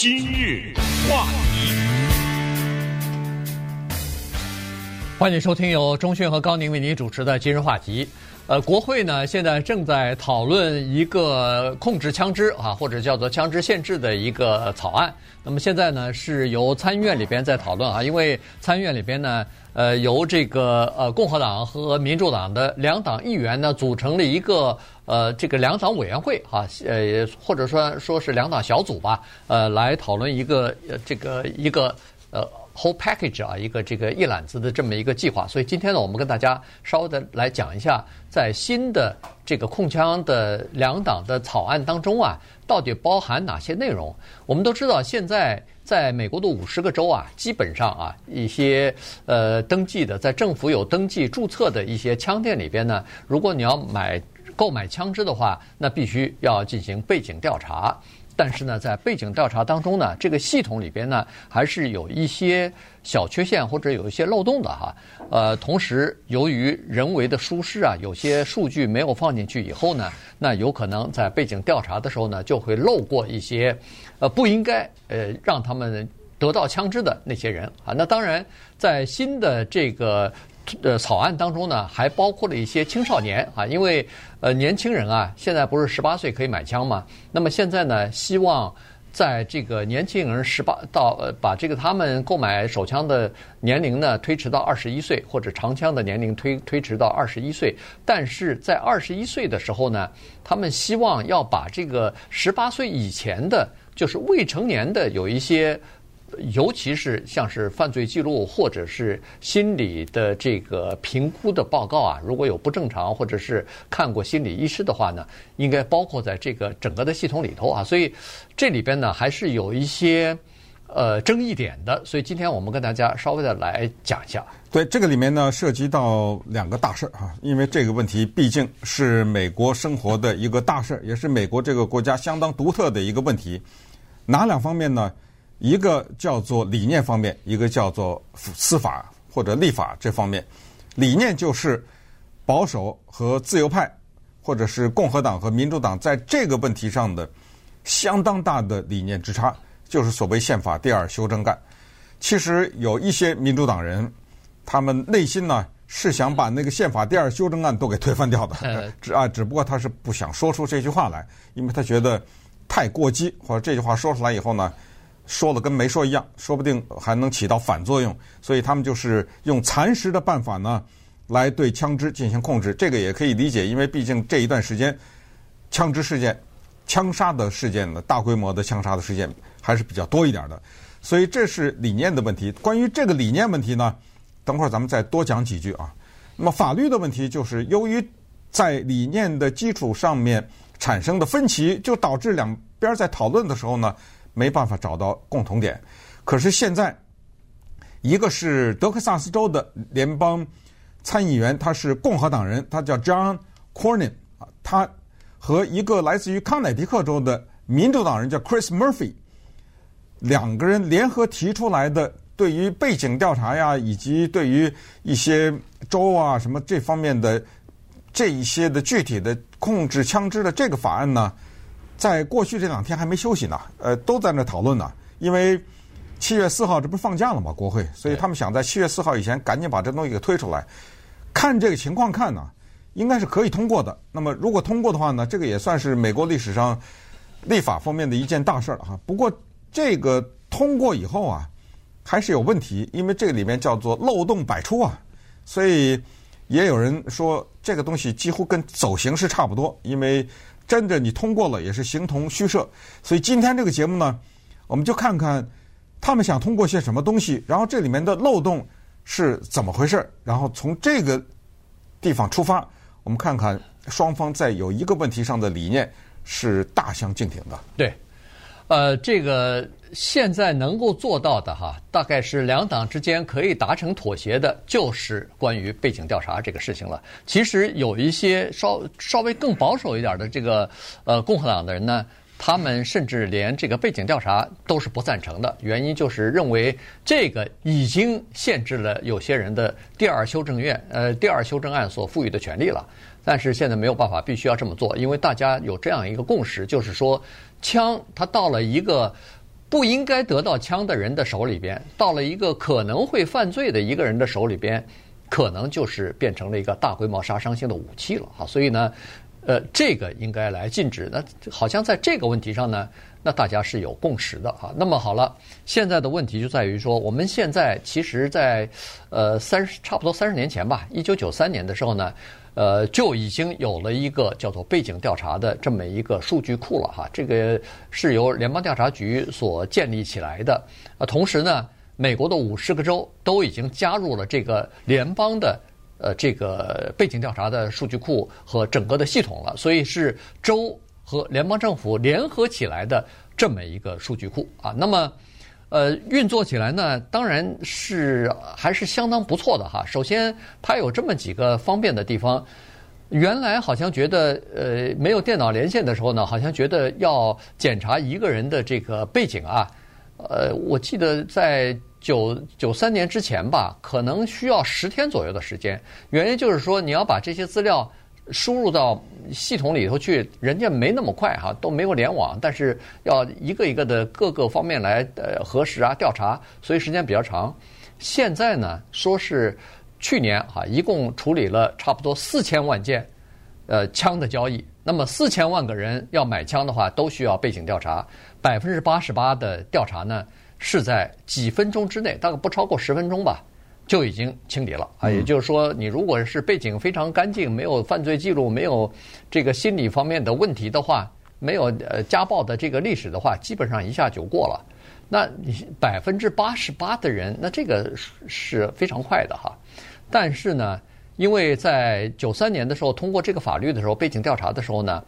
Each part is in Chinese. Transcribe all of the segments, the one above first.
今日话题，欢迎收听由中讯和高宁为您主持的《今日话题》。呃，国会呢现在正在讨论一个控制枪支啊，或者叫做枪支限制的一个草案。那么现在呢是由参议院里边在讨论啊，因为参议院里边呢，呃，由这个呃共和党和民主党的两党议员呢组成了一个呃这个两党委员会啊，呃或者说说是两党小组吧，呃来讨论一个呃这个一个呃。Whole package 啊，一个这个一揽子的这么一个计划，所以今天呢，我们跟大家稍微的来讲一下，在新的这个控枪的两党的草案当中啊，到底包含哪些内容？我们都知道，现在在美国的五十个州啊，基本上啊，一些呃登记的在政府有登记注册的一些枪店里边呢，如果你要买购买枪支的话，那必须要进行背景调查。但是呢，在背景调查当中呢，这个系统里边呢，还是有一些小缺陷或者有一些漏洞的哈。呃，同时由于人为的疏失啊，有些数据没有放进去以后呢，那有可能在背景调查的时候呢，就会漏过一些，呃，不应该呃让他们得到枪支的那些人啊。那当然，在新的这个。呃，草案当中呢，还包括了一些青少年啊，因为呃，年轻人啊，现在不是十八岁可以买枪吗？那么现在呢，希望在这个年轻人十八到呃，把这个他们购买手枪的年龄呢推迟到二十一岁，或者长枪的年龄推推迟到二十一岁。但是在二十一岁的时候呢，他们希望要把这个十八岁以前的，就是未成年的有一些。尤其是像是犯罪记录或者是心理的这个评估的报告啊，如果有不正常或者是看过心理医师的话呢，应该包括在这个整个的系统里头啊。所以这里边呢还是有一些呃争议点的。所以今天我们跟大家稍微的来讲一下。对，这个里面呢涉及到两个大事儿啊，因为这个问题毕竟是美国生活的一个大事儿，也是美国这个国家相当独特的一个问题。哪两方面呢？一个叫做理念方面，一个叫做司法或者立法这方面。理念就是保守和自由派，或者是共和党和民主党在这个问题上的相当大的理念之差，就是所谓宪法第二修正案。其实有一些民主党人，他们内心呢是想把那个宪法第二修正案都给推翻掉的，只啊，只不过他是不想说出这句话来，因为他觉得太过激，或者这句话说出来以后呢。说了跟没说一样，说不定还能起到反作用，所以他们就是用蚕食的办法呢，来对枪支进行控制。这个也可以理解，因为毕竟这一段时间，枪支事件、枪杀的事件呢，大规模的枪杀的事件还是比较多一点的，所以这是理念的问题。关于这个理念问题呢，等会儿咱们再多讲几句啊。那么法律的问题就是，由于在理念的基础上面产生的分歧，就导致两边在讨论的时候呢。没办法找到共同点，可是现在，一个是德克萨斯州的联邦参议员，他是共和党人，他叫 John Cornyn 啊，他和一个来自于康乃狄克州的民主党人叫 Chris Murphy，两个人联合提出来的对于背景调查呀，以及对于一些州啊什么这方面的这一些的具体的控制枪支的这个法案呢。在过去这两天还没休息呢，呃，都在那讨论呢。因为七月四号这不是放假了吗？国会，所以他们想在七月四号以前赶紧把这东西给推出来。看这个情况看呢，应该是可以通过的。那么如果通过的话呢，这个也算是美国历史上立法方面的一件大事了哈。不过这个通过以后啊，还是有问题，因为这个里面叫做漏洞百出啊。所以也有人说这个东西几乎跟走形式差不多，因为。真的，你通过了也是形同虚设。所以今天这个节目呢，我们就看看他们想通过些什么东西，然后这里面的漏洞是怎么回事，然后从这个地方出发，我们看看双方在有一个问题上的理念是大相径庭的。对。呃，这个现在能够做到的哈，大概是两党之间可以达成妥协的，就是关于背景调查这个事情了。其实有一些稍稍微更保守一点的这个呃共和党的人呢，他们甚至连这个背景调查都是不赞成的，原因就是认为这个已经限制了有些人的第二修正院呃第二修正案所赋予的权利了。但是现在没有办法，必须要这么做，因为大家有这样一个共识，就是说。枪，它到了一个不应该得到枪的人的手里边，到了一个可能会犯罪的一个人的手里边，可能就是变成了一个大规模杀伤性的武器了哈。所以呢，呃，这个应该来禁止。那好像在这个问题上呢，那大家是有共识的哈。那么好了，现在的问题就在于说，我们现在其实在呃三十差不多三十年前吧，一九九三年的时候呢。呃，就已经有了一个叫做背景调查的这么一个数据库了哈，这个是由联邦调查局所建立起来的。啊，同时呢，美国的五十个州都已经加入了这个联邦的呃这个背景调查的数据库和整个的系统了，所以是州和联邦政府联合起来的这么一个数据库啊。那么。呃，运作起来呢，当然是还是相当不错的哈。首先，它有这么几个方便的地方。原来好像觉得，呃，没有电脑连线的时候呢，好像觉得要检查一个人的这个背景啊，呃，我记得在九九三年之前吧，可能需要十天左右的时间。原因就是说，你要把这些资料。输入到系统里头去，人家没那么快哈，都没有联网，但是要一个一个的各个方面来呃核实啊调查，所以时间比较长。现在呢，说是去年哈，一共处理了差不多四千万件呃枪的交易，那么四千万个人要买枪的话，都需要背景调查，百分之八十八的调查呢是在几分钟之内，大概不超过十分钟吧。就已经清理了啊，也就是说，你如果是背景非常干净，没有犯罪记录，没有这个心理方面的问题的话，没有呃家暴的这个历史的话，基本上一下就过了。那百分之八十八的人，那这个是非常快的哈。但是呢，因为在九三年的时候通过这个法律的时候，背景调查的时候呢，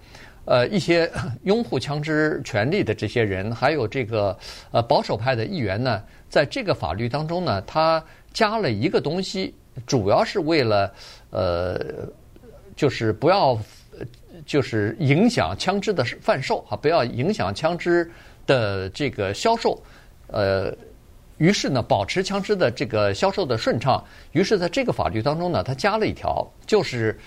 呃，一些 拥护枪支权利的这些人，还有这个呃保守派的议员呢，在这个法律当中呢，他。加了一个东西，主要是为了，呃，就是不要，就是影响枪支的贩售啊，不要影响枪支的这个销售，呃，于是呢，保持枪支的这个销售的顺畅。于是，在这个法律当中呢，他加了一条，就是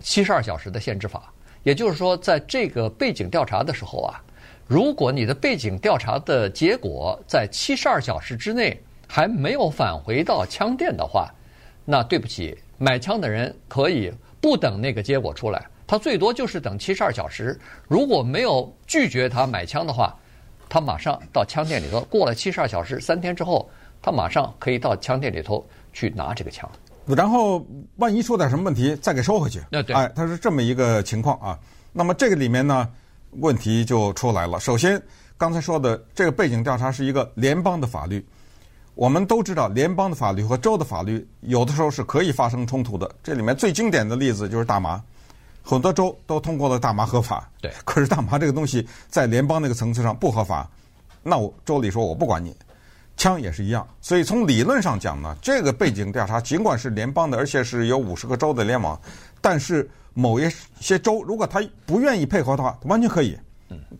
七十二小时的限制法。也就是说，在这个背景调查的时候啊，如果你的背景调查的结果在七十二小时之内，还没有返回到枪店的话，那对不起，买枪的人可以不等那个结果出来，他最多就是等七十二小时。如果没有拒绝他买枪的话，他马上到枪店里头，过了七十二小时，三天之后，他马上可以到枪店里头去拿这个枪。然后万一出点什么问题，再给收回去。那对，哎，他是这么一个情况啊。那么这个里面呢，问题就出来了。首先，刚才说的这个背景调查是一个联邦的法律。我们都知道，联邦的法律和州的法律有的时候是可以发生冲突的。这里面最经典的例子就是大麻，很多州都通过了大麻合法。对。可是大麻这个东西在联邦那个层次上不合法，那我州里说我不管你，枪也是一样。所以从理论上讲呢，这个背景调查尽管是联邦的，而且是有五十个州的联网，但是某一些州如果他不愿意配合的话，完全可以，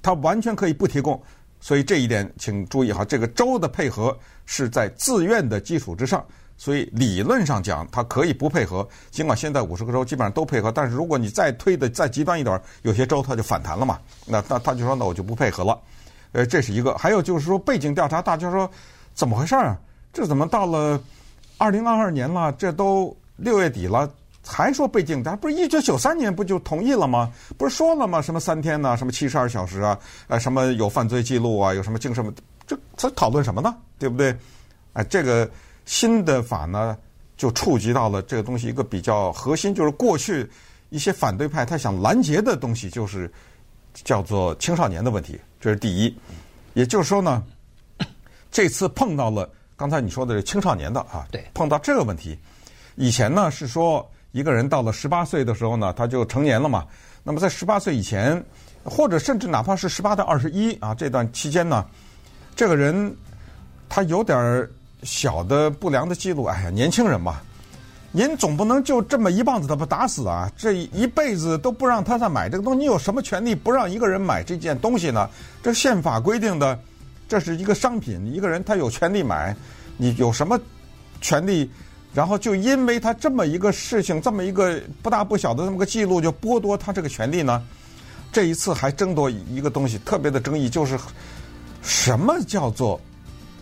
他完全可以不提供。所以这一点请注意哈，这个州的配合是在自愿的基础之上，所以理论上讲，它可以不配合。尽管现在五十个州基本上都配合，但是如果你再推的再极端一点，有些州它就反弹了嘛。那那他就说，那我就不配合了。呃，这是一个。还有就是说背景调查，大家说怎么回事啊？这怎么到了二零二二年了，这都六月底了？还说被禁，他不是一九九三年不就同意了吗？不是说了吗？什么三天呢？什么七十二小时啊？呃，什么有犯罪记录啊？有什么经什么？这他讨论什么呢？对不对？哎，这个新的法呢，就触及到了这个东西一个比较核心，就是过去一些反对派他想拦截的东西，就是叫做青少年的问题，这是第一。也就是说呢，这次碰到了刚才你说的青少年的啊，对，碰到这个问题，以前呢是说。一个人到了十八岁的时候呢，他就成年了嘛。那么在十八岁以前，或者甚至哪怕是十八到二十一啊这段期间呢，这个人他有点小的不良的记录，哎呀，年轻人嘛，您总不能就这么一棒子他不打死啊？这一辈子都不让他再买这个东西，你有什么权利不让一个人买这件东西呢？这宪法规定的，这是一个商品，一个人他有权利买，你有什么权利？然后就因为他这么一个事情，这么一个不大不小的这么个记录，就剥夺他这个权利呢？这一次还争夺一个东西，特别的争议就是什么叫做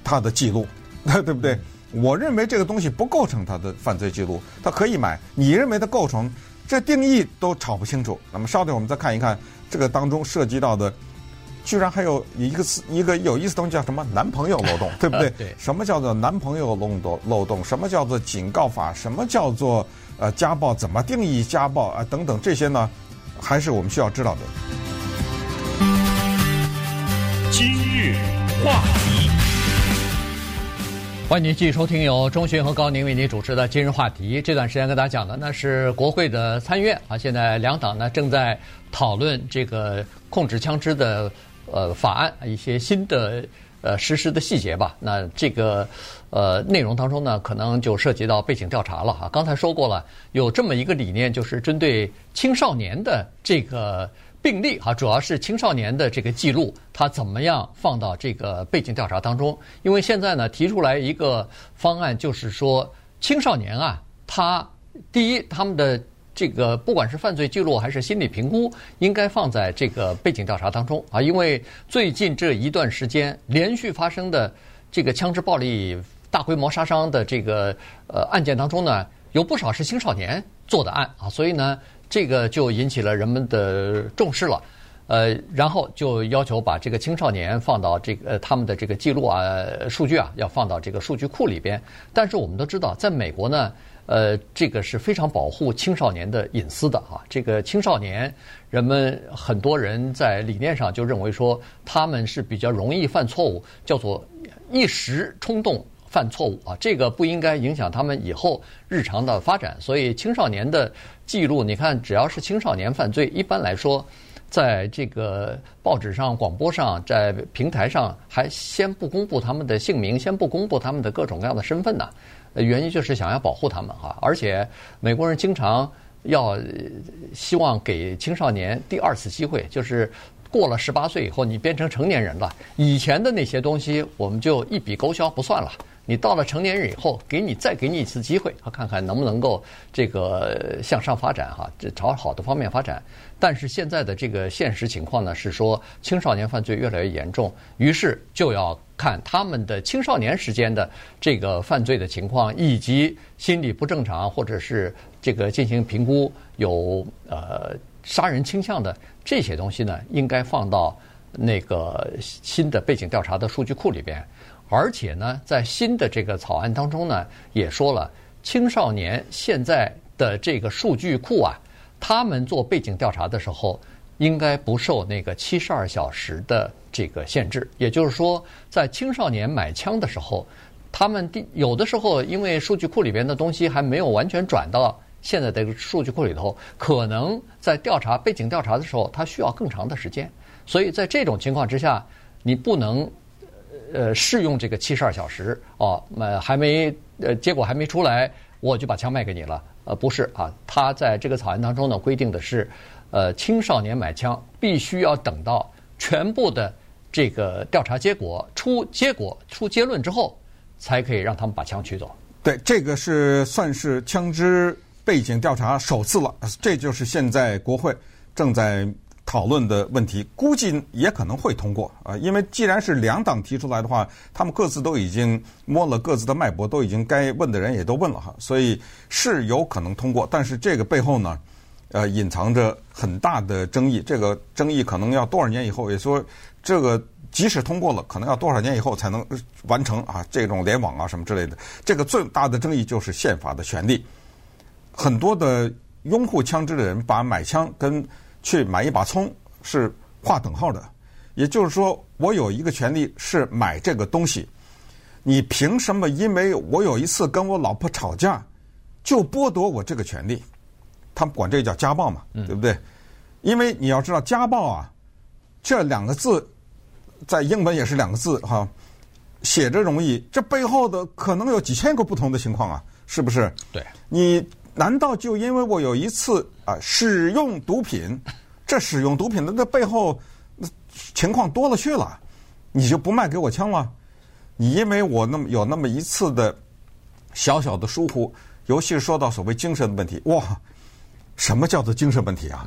他的记录，对不对？我认为这个东西不构成他的犯罪记录，他可以买。你认为他构成，这定义都吵不清楚。那么稍等，我们再看一看这个当中涉及到的，居然还有一个一个有意思的东西叫什么男朋友漏洞，对不对？对。什么叫做男朋友漏洞？漏洞？什么叫做警告法？什么叫做呃家暴？怎么定义家暴啊？等等这些呢，还是我们需要知道的。今日话题。欢迎您继续收听由钟迅和高宁为您主持的今日话题。这段时间跟大家讲的那是国会的参院啊，现在两党呢正在讨论这个控制枪支的呃法案一些新的呃实施的细节吧。那这个呃内容当中呢，可能就涉及到背景调查了啊。刚才说过了，有这么一个理念，就是针对青少年的这个。病例哈，主要是青少年的这个记录，他怎么样放到这个背景调查当中？因为现在呢，提出来一个方案，就是说青少年啊，他第一，他们的这个不管是犯罪记录还是心理评估，应该放在这个背景调查当中啊。因为最近这一段时间连续发生的这个枪支暴力、大规模杀伤的这个呃案件当中呢，有不少是青少年做的案啊，所以呢。这个就引起了人们的重视了，呃，然后就要求把这个青少年放到这个他们的这个记录啊、数据啊，要放到这个数据库里边。但是我们都知道，在美国呢，呃，这个是非常保护青少年的隐私的啊。这个青少年，人们很多人在理念上就认为说，他们是比较容易犯错误，叫做一时冲动。犯错误啊，这个不应该影响他们以后日常的发展。所以青少年的记录，你看，只要是青少年犯罪，一般来说，在这个报纸上、广播上、在平台上，还先不公布他们的姓名，先不公布他们的各种各样的身份呢。原因就是想要保护他们哈。而且美国人经常要希望给青少年第二次机会，就是。过了十八岁以后，你变成成年人了，以前的那些东西我们就一笔勾销不算了。你到了成年人以后，给你再给你一次机会，看看能不能够这个向上发展哈，这朝好的方面发展。但是现在的这个现实情况呢，是说青少年犯罪越来越严重，于是就要看他们的青少年时间的这个犯罪的情况，以及心理不正常或者是这个进行评估有呃。杀人倾向的这些东西呢，应该放到那个新的背景调查的数据库里边。而且呢，在新的这个草案当中呢，也说了，青少年现在的这个数据库啊，他们做背景调查的时候，应该不受那个七十二小时的这个限制。也就是说，在青少年买枪的时候，他们有的时候因为数据库里边的东西还没有完全转到。现在这个数据库里头，可能在调查背景调查的时候，它需要更长的时间。所以在这种情况之下，你不能呃适用这个七十二小时哦，那还没呃结果还没出来，我就把枪卖给你了。呃，不是啊，他在这个草案当中呢规定的是，呃，青少年买枪必须要等到全部的这个调查结果出结果出结论之后，才可以让他们把枪取走。对，这个是算是枪支。背景调查首次了，这就是现在国会正在讨论的问题，估计也可能会通过啊。因为既然是两党提出来的话，他们各自都已经摸了各自的脉搏，都已经该问的人也都问了哈，所以是有可能通过。但是这个背后呢，呃，隐藏着很大的争议。这个争议可能要多少年以后，也说这个即使通过了，可能要多少年以后才能完成啊？这种联网啊什么之类的，这个最大的争议就是宪法的权利。很多的拥护枪支的人把买枪跟去买一把葱是划等号的，也就是说，我有一个权利是买这个东西，你凭什么？因为我有一次跟我老婆吵架，就剥夺我这个权利？他们管这个叫家暴嘛，对不对？因为你要知道，家暴啊，这两个字在英文也是两个字哈，写着容易，这背后的可能有几千个不同的情况啊，是不是？对，你。难道就因为我有一次啊使用毒品，这使用毒品的那背后情况多了去了，你就不卖给我枪了？你因为我那么有那么一次的小小的疏忽，尤其是说到所谓精神的问题，哇，什么叫做精神问题啊？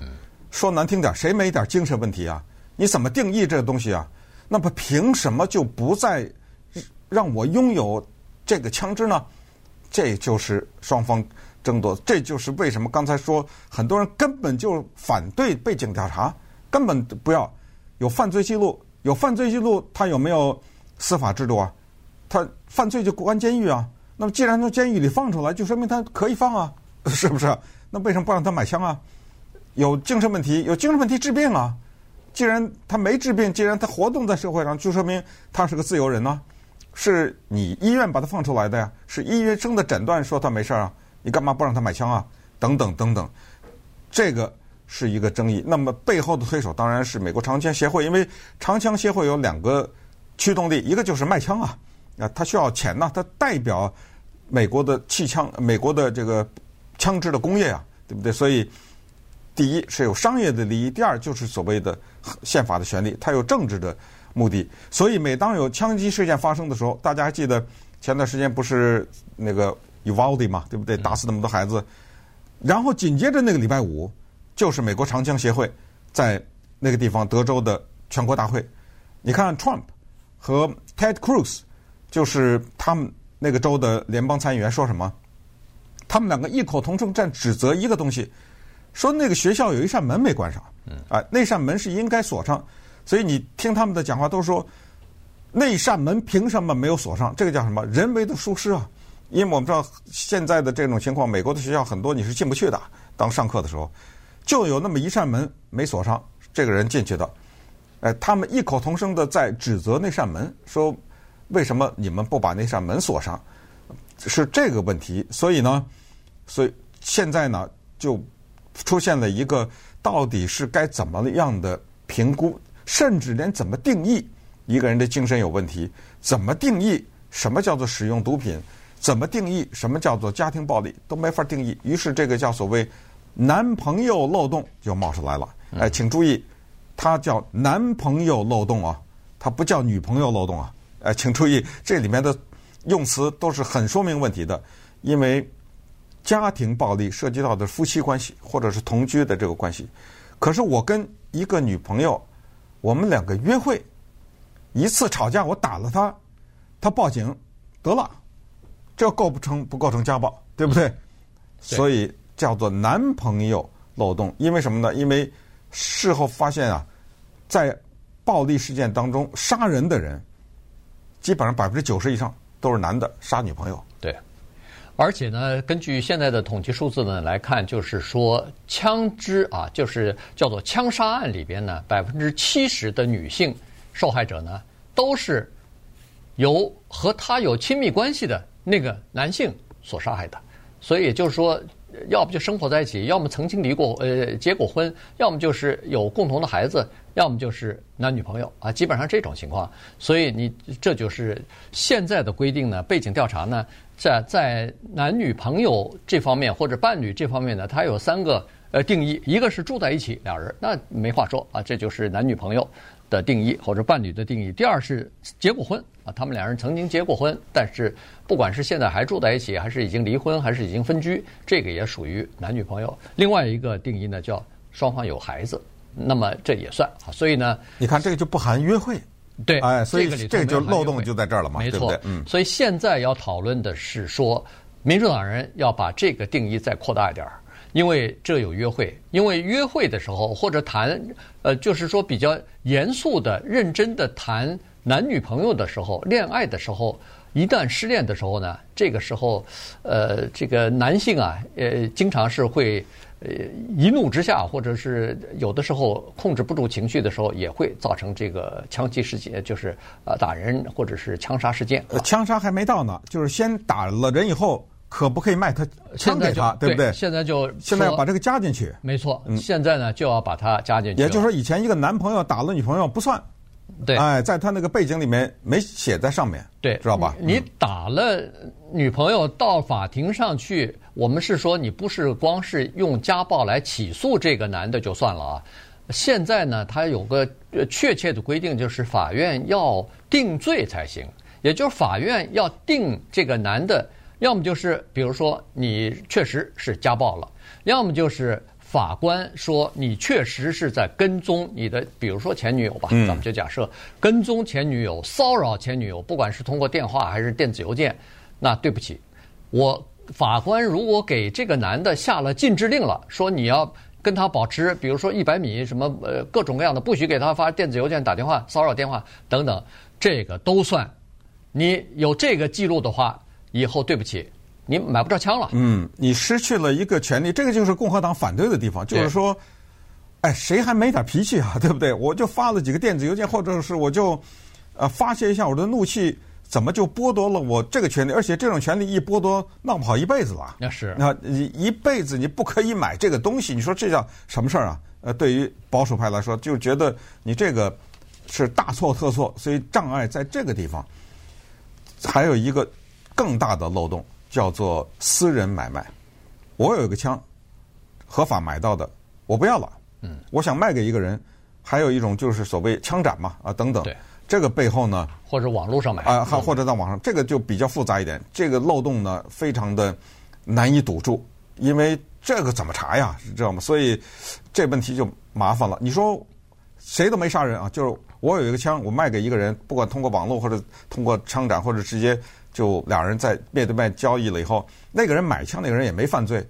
说难听点，谁没点精神问题啊？你怎么定义这个东西啊？那么凭什么就不再让我拥有这个枪支呢？这就是双方争夺，这就是为什么刚才说很多人根本就反对背景调查，根本不要有犯罪记录，有犯罪记录，他有没有司法制度啊？他犯罪就关监狱啊。那么既然从监狱里放出来，就说明他可以放啊，是不是？那为什么不让他买枪啊？有精神问题，有精神问题治病啊。既然他没治病，既然他活动在社会上，就说明他是个自由人呢、是你医院把他放出来的呀？是医生的诊断说他没事儿啊？你干嘛不让他买枪啊？等等等等，这个是一个争议。那么背后的推手当然是美国长枪协会，因为长枪协会有两个驱动力，一个就是卖枪啊，啊，他需要钱呐、啊，他代表美国的气枪、美国的这个枪支的工业啊，对不对？所以。第一是有商业的利益，第二就是所谓的宪法的权利，它有政治的目的。所以每当有枪击事件发生的时候，大家还记得前段时间不是那个 Uvalde 嘛，对不对？打死那么多孩子，然后紧接着那个礼拜五，就是美国长枪协会在那个地方德州的全国大会。你看 Trump 和 Ted Cruz，就是他们那个州的联邦参议员说什么？他们两个异口同声在指责一个东西。说那个学校有一扇门没关上，啊，那扇门是应该锁上，所以你听他们的讲话都说，那扇门凭什么没有锁上？这个叫什么？人为的疏失啊！因为我们知道现在的这种情况，美国的学校很多你是进不去的。当上课的时候，就有那么一扇门没锁上，这个人进去的，哎，他们异口同声的在指责那扇门，说为什么你们不把那扇门锁上？是这个问题。所以呢，所以现在呢就。出现了一个到底是该怎么样的评估，甚至连怎么定义一个人的精神有问题，怎么定义什么叫做使用毒品，怎么定义什么叫做家庭暴力都没法定义。于是这个叫所谓男朋友漏洞就冒出来了。哎，请注意，它叫男朋友漏洞啊，它不叫女朋友漏洞啊。哎，请注意，这里面的用词都是很说明问题的，因为。家庭暴力涉及到的夫妻关系，或者是同居的这个关系。可是我跟一个女朋友，我们两个约会，一次吵架我打了她，她报警得了，这构不成不构成家暴，对不对？对。所以叫做男朋友漏洞。因为什么呢？因为事后发现啊，在暴力事件当中杀人的人，基本上百分之九十以上都是男的杀女朋友。对。而且呢，根据现在的统计数字呢来看，就是说枪支啊，就是叫做枪杀案里边呢，百分之七十的女性受害者呢，都是由和他有亲密关系的那个男性所杀害的。所以也就是说，要不就生活在一起，要么曾经离过呃结过婚，要么就是有共同的孩子，要么就是男女朋友啊，基本上这种情况。所以你这就是现在的规定呢，背景调查呢。在在男女朋友这方面或者伴侣这方面呢，它有三个呃定义，一个是住在一起俩人，那没话说啊，这就是男女朋友的定义或者伴侣的定义。第二是结过婚啊，他们两人曾经结过婚，但是不管是现在还住在一起，还是已经离婚，还是已经分居，这个也属于男女朋友。另外一个定义呢，叫双方有孩子，那么这也算啊。所以呢，你看这个就不含约会。对，哎，所以这个就漏洞就在这儿了嘛，没错，对不对？嗯，所以现在要讨论的是说，民主党人要把这个定义再扩大一点儿，因为这有约会，因为约会的时候或者谈，呃，就是说比较严肃的、认真的谈男女朋友的时候、恋爱的时候，一旦失恋的时候呢，这个时候，呃，这个男性啊，呃，经常是会。呃，一怒之下，或者是有的时候控制不住情绪的时候，也会造成这个枪击事件，就是呃打人或者是枪杀事件。枪杀还没到呢，就是先打了人以后，可不可以卖他枪给他，对不对？现在就现在要把这个加进去。没错，嗯，现在呢就要把它加进去。也就是说，以前一个男朋友打了女朋友不算。对，哎，在他那个背景里面没写在上面，对，知道吧？你打了女朋友到法庭上去，我们是说你不是光是用家暴来起诉这个男的就算了啊。现在呢，他有个确切的规定，就是法院要定罪才行，也就是法院要定这个男的，要么就是比如说你确实是家暴了，要么就是。法官说你确实是在跟踪你的，比如说前女友吧，咱们就假设跟踪前女友、骚扰前女友，不管是通过电话还是电子邮件，那对不起，我法官如果给这个男的下了禁制令了，说你要跟他保持，比如说一百米什么呃各种各样的，不许给他发电子邮件、打电话、骚扰电话等等，这个都算。你有这个记录的话，以后对不起。你买不着枪了。嗯，你失去了一个权利，这个就是共和党反对的地方，就是说，哎，谁还没点脾气啊？对不对？我就发了几个电子邮件，或者是我就呃发泄一下我的怒气，怎么就剥夺了我这个权利？而且这种权利一剥夺，闹不好一辈子了。那是那一一辈子你不可以买这个东西，你说这叫什么事儿啊？呃，对于保守派来说，就觉得你这个是大错特错，所以障碍在这个地方。还有一个更大的漏洞。叫做私人买卖，我有一个枪，合法买到的，我不要了。嗯，我想卖给一个人。还有一种就是所谓枪展嘛，啊等等。对，这个背后呢，或者网络上买啊，还或者在网上，这个就比较复杂一点。这个漏洞呢，非常的难以堵住，因为这个怎么查呀？知道吗？所以这问题就麻烦了。你说谁都没杀人啊，就是我有一个枪，我卖给一个人，不管通过网络或者通过枪展或者直接。就两人在面对面交易了以后，那个人买枪，那个人也没犯罪，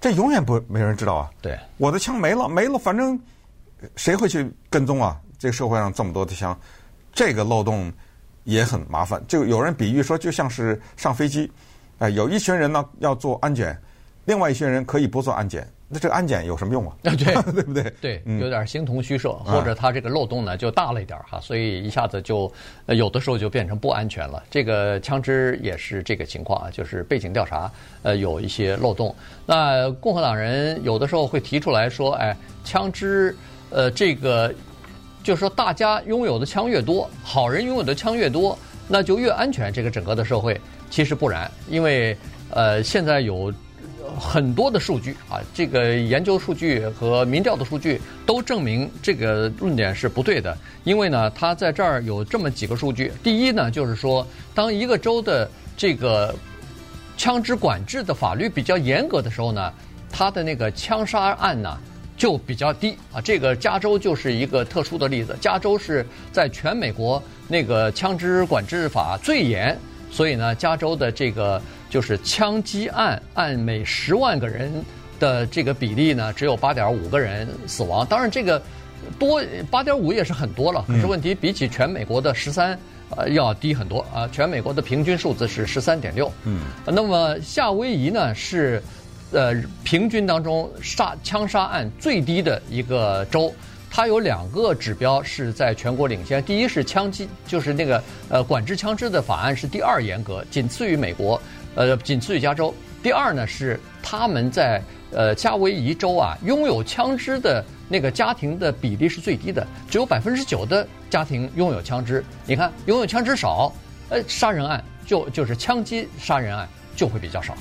这永远不没人知道啊。对，我的枪没了，没了，反正谁会去跟踪啊？这个社会上这么多的枪，这个漏洞也很麻烦。就有人比喻说，就像是上飞机，哎，有一群人呢要做安检，另外一群人可以不做安检。那这个安检有什么用啊？对，对不对？对，有点形同虚设，或者它这个漏洞呢就大了一点哈，所以一下子就有的时候就变成不安全了。这个枪支也是这个情况啊，就是背景调查呃有一些漏洞。那共和党人有的时候会提出来说，哎，枪支呃这个就是说大家拥有的枪越多，好人拥有的枪越多，那就越安全。这个整个的社会其实不然，因为呃现在有。很多的数据啊，这个研究数据和民调的数据都证明这个论点是不对的。因为呢，它在这儿有这么几个数据。第一呢，就是说，当一个州的这个枪支管制的法律比较严格的时候呢，它的那个枪杀案呢就比较低啊。这个加州就是一个特殊的例子。加州是在全美国那个枪支管制法最严，所以呢，加州的这个。就是枪击案按每十万个人的这个比例呢，只有八点五个人死亡。当然，这个多八点五也是很多了。可是问题比起全美国的十三呃要低很多啊。全美国的平均数字是十三点六。嗯。那么夏威夷呢是呃平均当中杀枪杀案最低的一个州。它有两个指标是在全国领先。第一是枪击，就是那个呃管制枪支的法案是第二严格，仅次于美国。呃，仅次于加州。第二呢是他们在呃夏威夷州啊，拥有枪支的那个家庭的比例是最低的，只有百分之九的家庭拥有枪支。你看，拥有枪支少，呃，杀人案就就是枪击杀人案就会比较少。